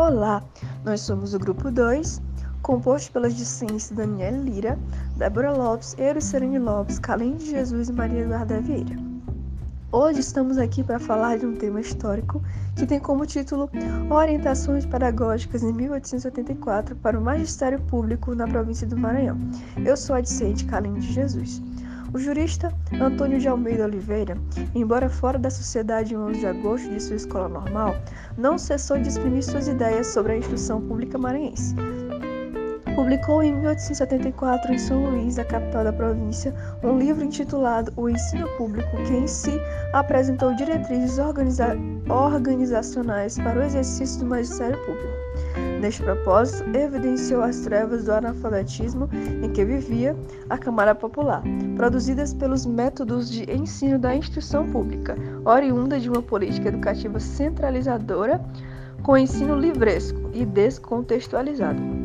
Olá, nós somos o grupo 2, composto pelas discentes Daniela Lira, Débora Lopes, Euricelene Lopes, Calém de Jesus e Maria Eduarda Vieira. Hoje estamos aqui para falar de um tema histórico que tem como título Orientações Pedagógicas em 1884 para o Magistério Público na província do Maranhão. Eu sou a discente Calém de Jesus. O jurista Antônio de Almeida Oliveira, embora fora da sociedade em 11 de agosto de sua escola normal, não cessou de exprimir suas ideias sobre a instrução pública maranhense. Publicou em 1874 em São Luís, a capital da província, um livro intitulado O Ensino Público, que em si apresentou diretrizes organiza organizacionais para o exercício do magistério público. Neste propósito, evidenciou as trevas do analfabetismo em que vivia a Câmara Popular, produzidas pelos métodos de ensino da instrução pública, oriunda de uma política educativa centralizadora com ensino livresco e descontextualizado.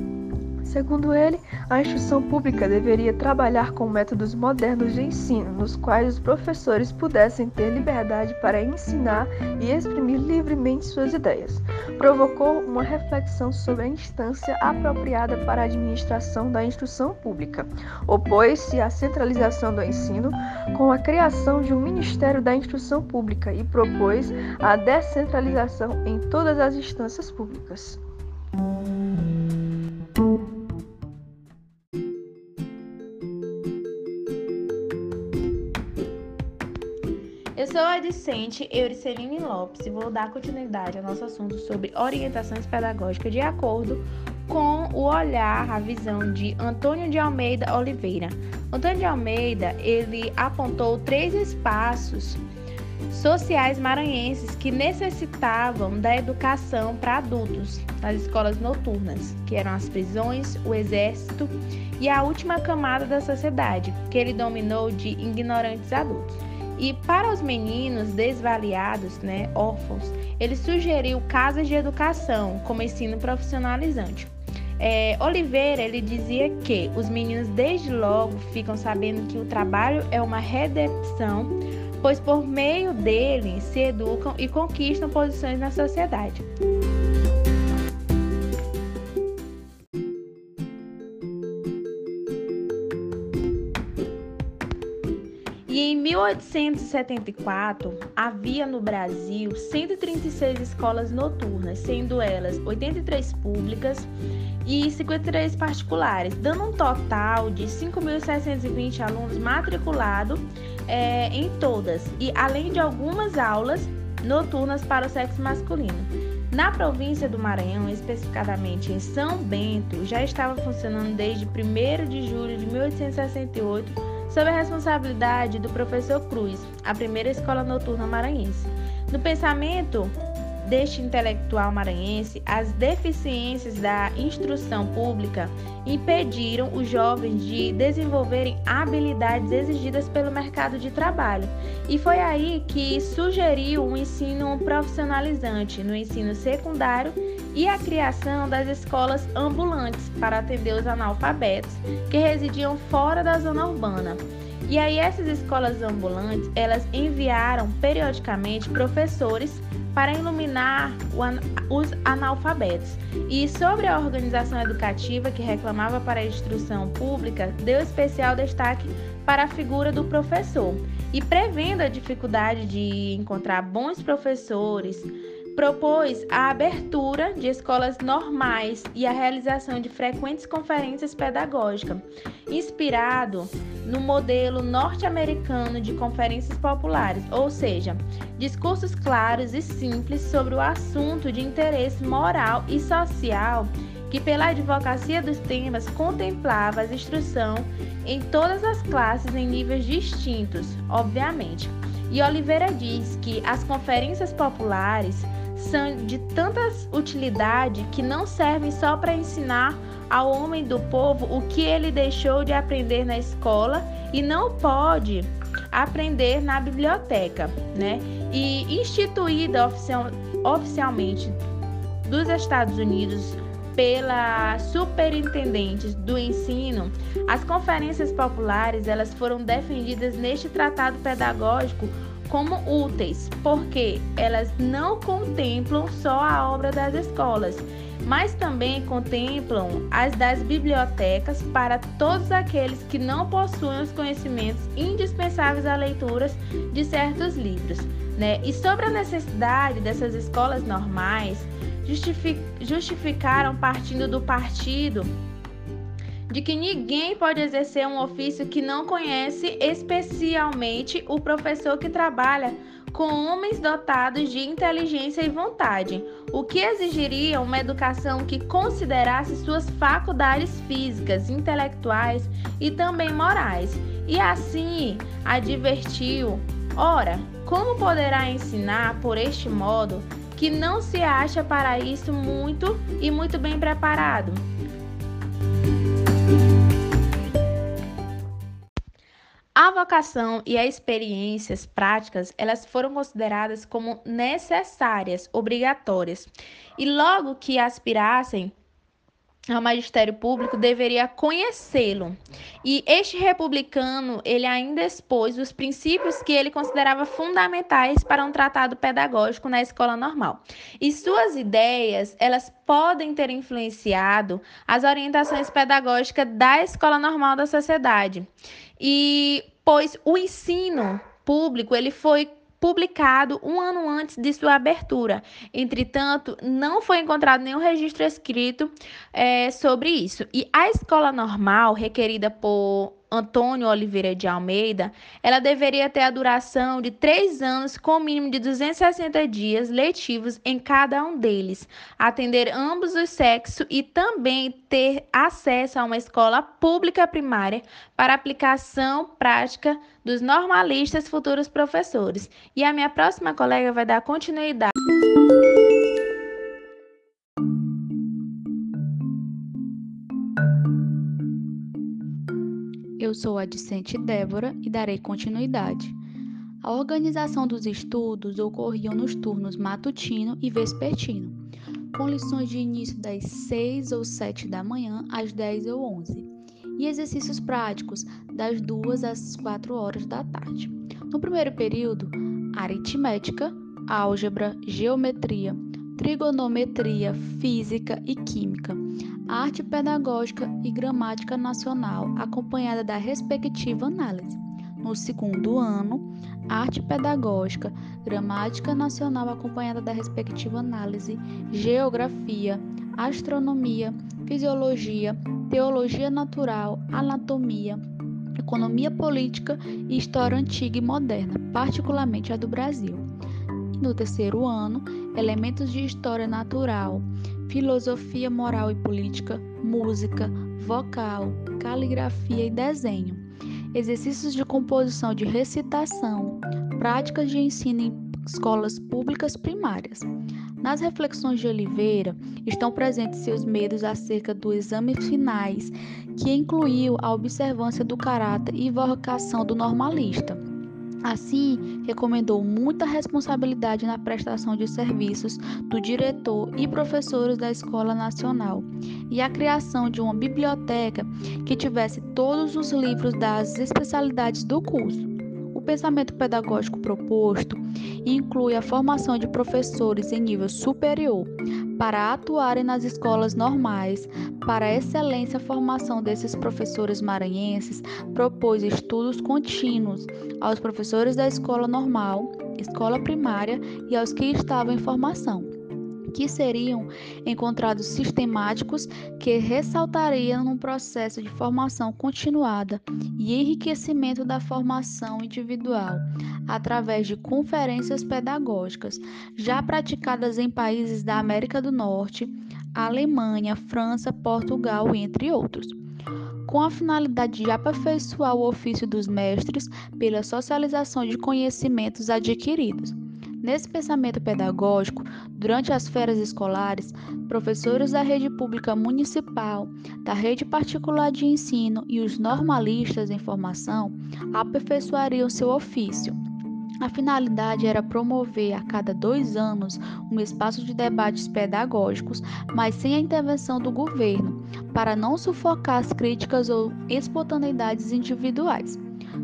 Segundo ele, a instrução pública deveria trabalhar com métodos modernos de ensino, nos quais os professores pudessem ter liberdade para ensinar e exprimir livremente suas ideias. Provocou uma reflexão sobre a instância apropriada para a administração da instrução pública. Opôs-se à centralização do ensino com a criação de um Ministério da Instrução Pública e propôs a descentralização em todas as instâncias públicas. Eu sou a discente Euriceline Lopes e vou dar continuidade ao nosso assunto sobre orientações pedagógicas de acordo com o olhar, a visão de Antônio de Almeida Oliveira. Antônio de Almeida, ele apontou três espaços sociais maranhenses que necessitavam da educação para adultos nas escolas noturnas, que eram as prisões, o exército e a última camada da sociedade, que ele dominou de ignorantes adultos. E para os meninos desvaliados, né, órfãos, ele sugeriu casas de educação como ensino profissionalizante. É, Oliveira ele dizia que os meninos desde logo ficam sabendo que o trabalho é uma redenção, pois por meio dele se educam e conquistam posições na sociedade. 1874, havia no Brasil 136 escolas noturnas, sendo elas 83 públicas e 53 particulares, dando um total de 5.720 alunos matriculados é, em todas, e além de algumas aulas noturnas para o sexo masculino. Na província do Maranhão, especificadamente em São Bento, já estava funcionando desde 1 de julho de 1868 sob a responsabilidade do professor Cruz, a primeira escola noturna maranhense. No pensamento deste intelectual maranhense, as deficiências da instrução pública impediram os jovens de desenvolverem habilidades exigidas pelo mercado de trabalho. E foi aí que sugeriu um ensino profissionalizante no ensino secundário e a criação das escolas ambulantes para atender os analfabetos que residiam fora da zona urbana. E aí essas escolas ambulantes, elas enviaram periodicamente professores para iluminar os analfabetos. E sobre a organização educativa que reclamava para a instrução pública, deu especial destaque para a figura do professor. E prevendo a dificuldade de encontrar bons professores, propôs a abertura de escolas normais e a realização de frequentes conferências pedagógicas, inspirado no modelo norte-americano de conferências populares, ou seja, discursos claros e simples sobre o assunto de interesse moral e social que pela advocacia dos temas contemplava a instrução em todas as classes em níveis distintos, obviamente. E Oliveira diz que as conferências populares são de tanta utilidade que não servem só para ensinar ao homem do povo o que ele deixou de aprender na escola e não pode aprender na biblioteca, né? E instituída oficial, oficialmente dos Estados Unidos pela superintendente do ensino, as conferências populares elas foram defendidas neste tratado pedagógico como úteis, porque elas não contemplam só a obra das escolas mas também contemplam as das bibliotecas para todos aqueles que não possuem os conhecimentos indispensáveis à leitura de certos livros. Né? E sobre a necessidade dessas escolas normais, justificaram partindo do partido de que ninguém pode exercer um ofício que não conhece, especialmente o professor que trabalha com homens dotados de inteligência e vontade, o que exigiria uma educação que considerasse suas faculdades físicas, intelectuais e também morais. E assim advertiu: ora, como poderá ensinar por este modo que não se acha para isso muito e muito bem preparado? A vocação e as experiências práticas, elas foram consideradas como necessárias, obrigatórias. E logo que aspirassem ao magistério público deveria conhecê-lo. E este republicano, ele ainda expôs os princípios que ele considerava fundamentais para um tratado pedagógico na escola normal. E suas ideias, elas podem ter influenciado as orientações pedagógicas da escola normal da sociedade. E pois o ensino público, ele foi publicado um ano antes de sua abertura. Entretanto, não foi encontrado nenhum registro escrito é, sobre isso. E a escola normal, requerida por Antônio Oliveira de Almeida, ela deveria ter a duração de três anos, com mínimo de 260 dias letivos em cada um deles, atender ambos os sexos e também ter acesso a uma escola pública primária para aplicação prática dos normalistas futuros professores. E a minha próxima colega vai dar continuidade. Eu sou a discente Débora e darei continuidade. A organização dos estudos ocorria nos turnos matutino e vespertino, com lições de início das 6 ou 7 da manhã às 10 ou 11, e exercícios práticos das 2 às 4 horas da tarde. No primeiro período, aritmética, álgebra, geometria, trigonometria, física e química arte pedagógica e gramática nacional, acompanhada da respectiva análise. No segundo ano, arte pedagógica, gramática nacional, acompanhada da respectiva análise, geografia, astronomia, fisiologia, teologia natural, anatomia, economia política e história antiga e moderna, particularmente a do Brasil. no terceiro ano, elementos de história natural, filosofia moral e política, música, vocal, caligrafia e desenho, exercícios de composição de recitação, práticas de ensino em escolas públicas primárias. Nas reflexões de Oliveira estão presentes seus medos acerca do exame finais, que incluiu a observância do caráter e vocação do normalista Assim, recomendou muita responsabilidade na prestação de serviços do diretor e professores da Escola Nacional e a criação de uma biblioteca que tivesse todos os livros das especialidades do curso. Pensamento pedagógico proposto inclui a formação de professores em nível superior para atuarem nas escolas normais. Para a excelência formação desses professores maranhenses, propôs estudos contínuos aos professores da escola normal, escola primária e aos que estavam em formação que seriam encontrados sistemáticos que ressaltariam num processo de formação continuada e enriquecimento da formação individual através de conferências pedagógicas já praticadas em países da América do Norte, Alemanha, França, Portugal, entre outros com a finalidade de aperfeiçoar o ofício dos mestres pela socialização de conhecimentos adquiridos. Nesse pensamento pedagógico, durante as férias escolares, professores da rede pública municipal, da rede particular de ensino e os normalistas em formação aperfeiçoariam seu ofício. A finalidade era promover a cada dois anos um espaço de debates pedagógicos, mas sem a intervenção do governo, para não sufocar as críticas ou espontaneidades individuais.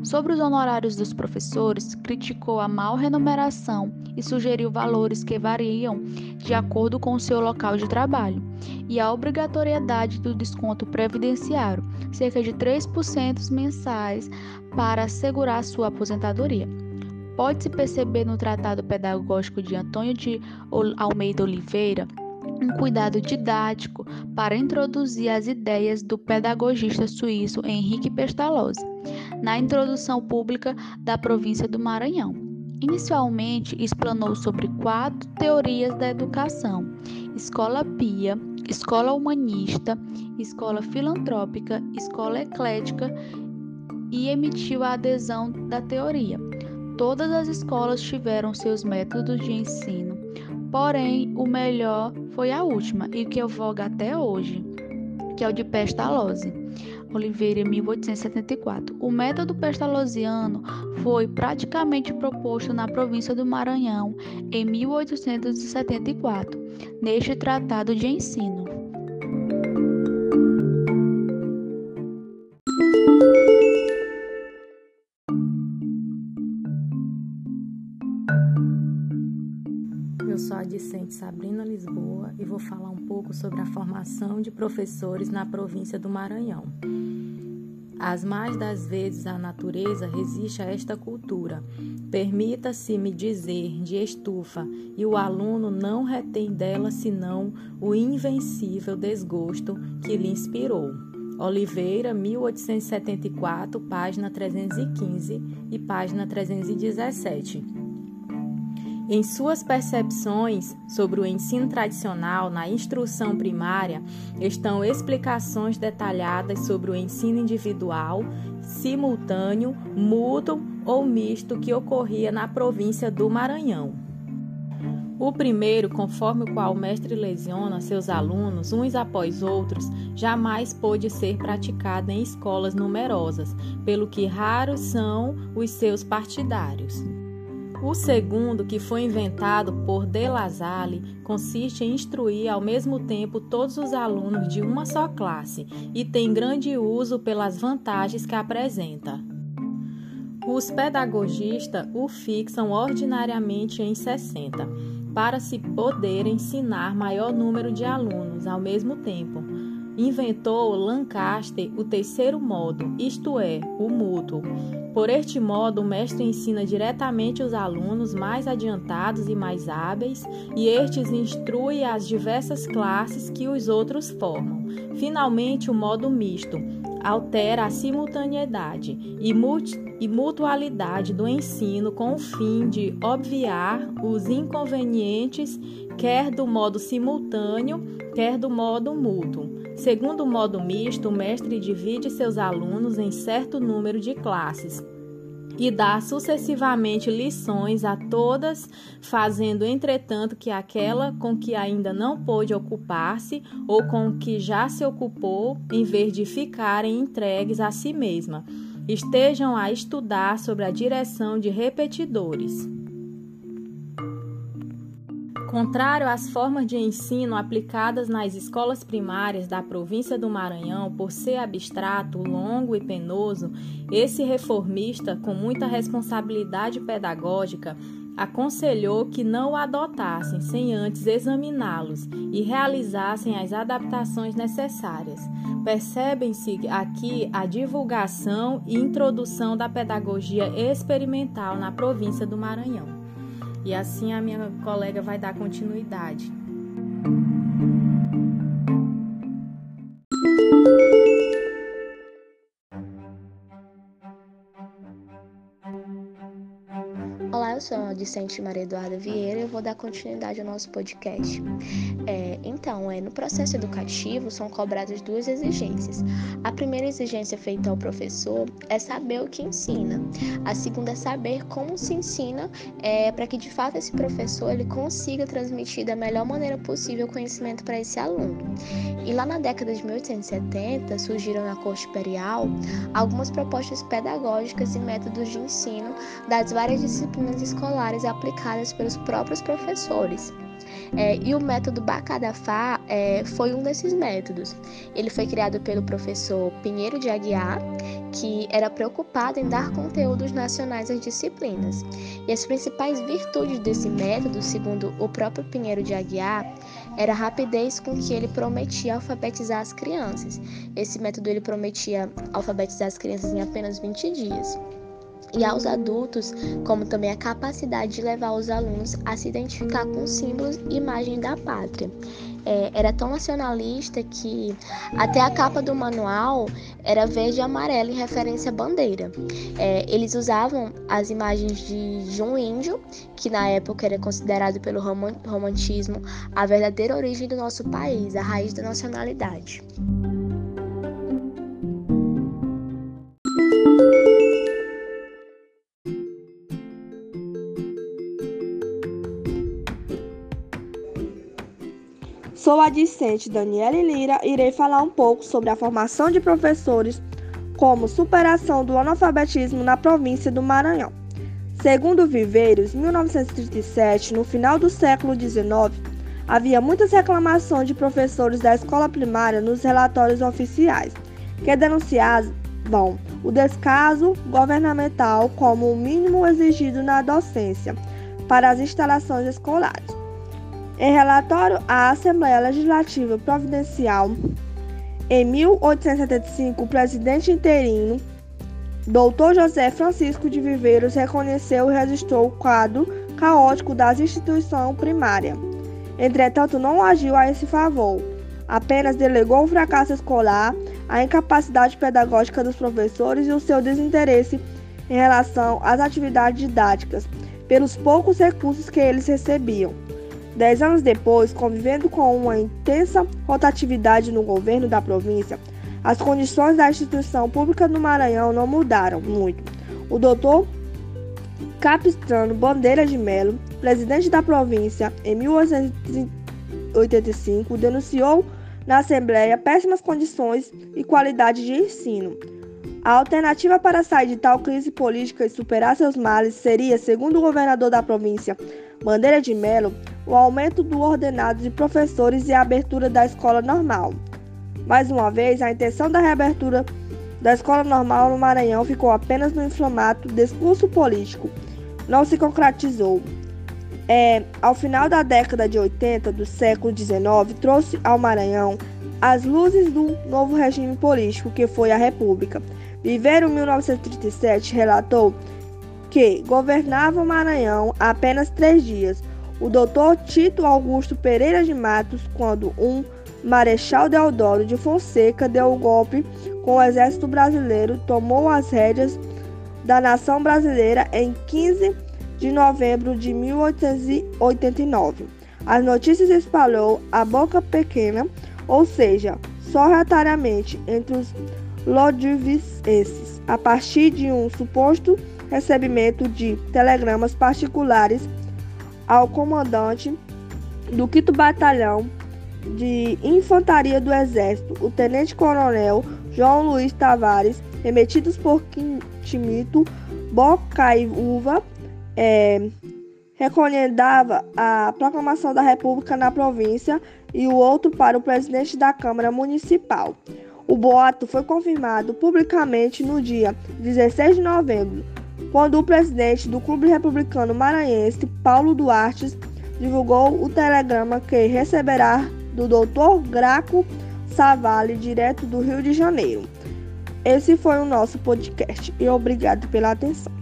Sobre os honorários dos professores, criticou a mal remuneração e sugeriu valores que variam de acordo com o seu local de trabalho, e a obrigatoriedade do desconto previdenciário, cerca de 3% mensais, para assegurar sua aposentadoria. Pode-se perceber no Tratado Pedagógico de Antônio de Almeida Oliveira um cuidado didático para introduzir as ideias do pedagogista suíço Henrique Pestalozzi na introdução pública da província do Maranhão. Inicialmente, explanou sobre quatro teorias da educação: escola pia, escola humanista, escola filantrópica, escola eclética e emitiu a adesão da teoria. Todas as escolas tiveram seus métodos de ensino, porém o melhor foi a última e que eu vogo até hoje, que é o de Pestalozzi. Oliveira, 1874. O método pestalozziano foi praticamente proposto na província do Maranhão em 1874, neste Tratado de Ensino. Discente Sabrina Lisboa e vou falar um pouco sobre a formação de professores na província do Maranhão. As mais das vezes a natureza resiste a esta cultura. Permita-se-me dizer de estufa, e o aluno não retém dela senão o invencível desgosto que lhe inspirou. Oliveira, 1874, página 315 e página 317. Em suas percepções sobre o ensino tradicional na instrução primária estão explicações detalhadas sobre o ensino individual, simultâneo, mútuo ou misto que ocorria na província do Maranhão. O primeiro, conforme o qual o mestre lesiona seus alunos uns após outros, jamais pôde ser praticado em escolas numerosas, pelo que raros são os seus partidários. O segundo, que foi inventado por De La Salle, consiste em instruir ao mesmo tempo todos os alunos de uma só classe e tem grande uso pelas vantagens que apresenta. Os pedagogistas o fixam ordinariamente em 60, para se poder ensinar maior número de alunos ao mesmo tempo. Inventou Lancaster o terceiro modo, isto é, o mútuo por este modo, o mestre ensina diretamente os alunos mais adiantados e mais hábeis, e estes instrui as diversas classes que os outros formam. Finalmente, o modo misto altera a simultaneidade e, e mutualidade do ensino com o fim de obviar os inconvenientes, quer do modo simultâneo, quer do modo mútuo. Segundo o modo misto, o mestre divide seus alunos em certo número de classes e dá sucessivamente lições a todas, fazendo entretanto que aquela com que ainda não pôde ocupar-se ou com que já se ocupou, em vez de ficarem entregues a si mesma, estejam a estudar sobre a direção de repetidores. Contrário às formas de ensino aplicadas nas escolas primárias da província do Maranhão, por ser abstrato, longo e penoso, esse reformista, com muita responsabilidade pedagógica, aconselhou que não o adotassem sem antes examiná-los e realizassem as adaptações necessárias. Percebem-se aqui a divulgação e introdução da pedagogia experimental na província do Maranhão. E assim a minha colega vai dar continuidade. Sou a discente Maria Eduarda Vieira e eu vou dar continuidade ao nosso podcast. É, então, é, no processo educativo são cobradas duas exigências. A primeira exigência feita ao professor é saber o que ensina. A segunda é saber como se ensina é, para que de fato esse professor ele consiga transmitir da melhor maneira possível o conhecimento para esse aluno. E lá na década de 1870 surgiram na corte imperial algumas propostas pedagógicas e métodos de ensino das várias disciplinas escolares aplicadas pelos próprios professores. É, e o método Bacadafá é, foi um desses métodos. Ele foi criado pelo professor Pinheiro de Aguiar, que era preocupado em dar conteúdos nacionais às disciplinas. E as principais virtudes desse método, segundo o próprio Pinheiro de Aguiar, era a rapidez com que ele prometia alfabetizar as crianças. Esse método ele prometia alfabetizar as crianças em apenas 20 dias e aos adultos, como também a capacidade de levar os alunos a se identificar com símbolos e imagens da pátria. É, era tão nacionalista que até a capa do manual era verde e amarelo em referência à bandeira. É, eles usavam as imagens de, de um índio, que na época era considerado pelo romantismo a verdadeira origem do nosso país, a raiz da nacionalidade. Sou a discente Daniela Lira e irei falar um pouco sobre a formação de professores como superação do analfabetismo na província do Maranhão. Segundo Viveiros, em 1937, no final do século XIX, havia muitas reclamações de professores da escola primária nos relatórios oficiais, que denunciavam o descaso governamental como o mínimo exigido na docência para as instalações escolares. Em relatório à Assembleia Legislativa Providencial, em 1875, o presidente interino, Dr. José Francisco de Viveiros, reconheceu e registrou o quadro caótico das instituições primárias. Entretanto, não agiu a esse favor, apenas delegou o fracasso escolar, a incapacidade pedagógica dos professores e o seu desinteresse em relação às atividades didáticas, pelos poucos recursos que eles recebiam. Dez anos depois, convivendo com uma intensa rotatividade no governo da província, as condições da instituição pública no Maranhão não mudaram muito. O doutor Capistrano Bandeira de Melo, presidente da província em 1885, denunciou na Assembleia péssimas condições e qualidade de ensino. A alternativa para sair de tal crise política e superar seus males seria, segundo o governador da província, Bandeira de Melo, o aumento do ordenado de professores e a abertura da escola normal. Mais uma vez, a intenção da reabertura da escola normal no Maranhão ficou apenas no inflamado discurso político, não se concretizou. É, ao final da década de 80 do século XIX, trouxe ao Maranhão as luzes do novo regime político que foi a República. Viveiro 1937 relatou que governava o Maranhão apenas três dias, o doutor Tito Augusto Pereira de Matos quando um Marechal Deodoro de Fonseca deu o golpe com o exército brasileiro, tomou as rédeas da nação brasileira em 15 de novembro de 1889. As notícias espalhou a boca pequena, ou seja, sorrateiramente entre os lodivicenses, a partir de um suposto recebimento de telegramas particulares ao comandante do 5 Batalhão de Infantaria do Exército, o Tenente-Coronel João Luiz Tavares, remetidos por Quintimito Bocaiúva, é, recomendava a proclamação da República na província e o outro para o presidente da Câmara Municipal. O boato foi confirmado publicamente no dia 16 de novembro quando o presidente do Clube Republicano Maranhense, Paulo Duarte, divulgou o telegrama que receberá do Dr. Graco Savale, direto do Rio de Janeiro. Esse foi o nosso podcast e obrigado pela atenção.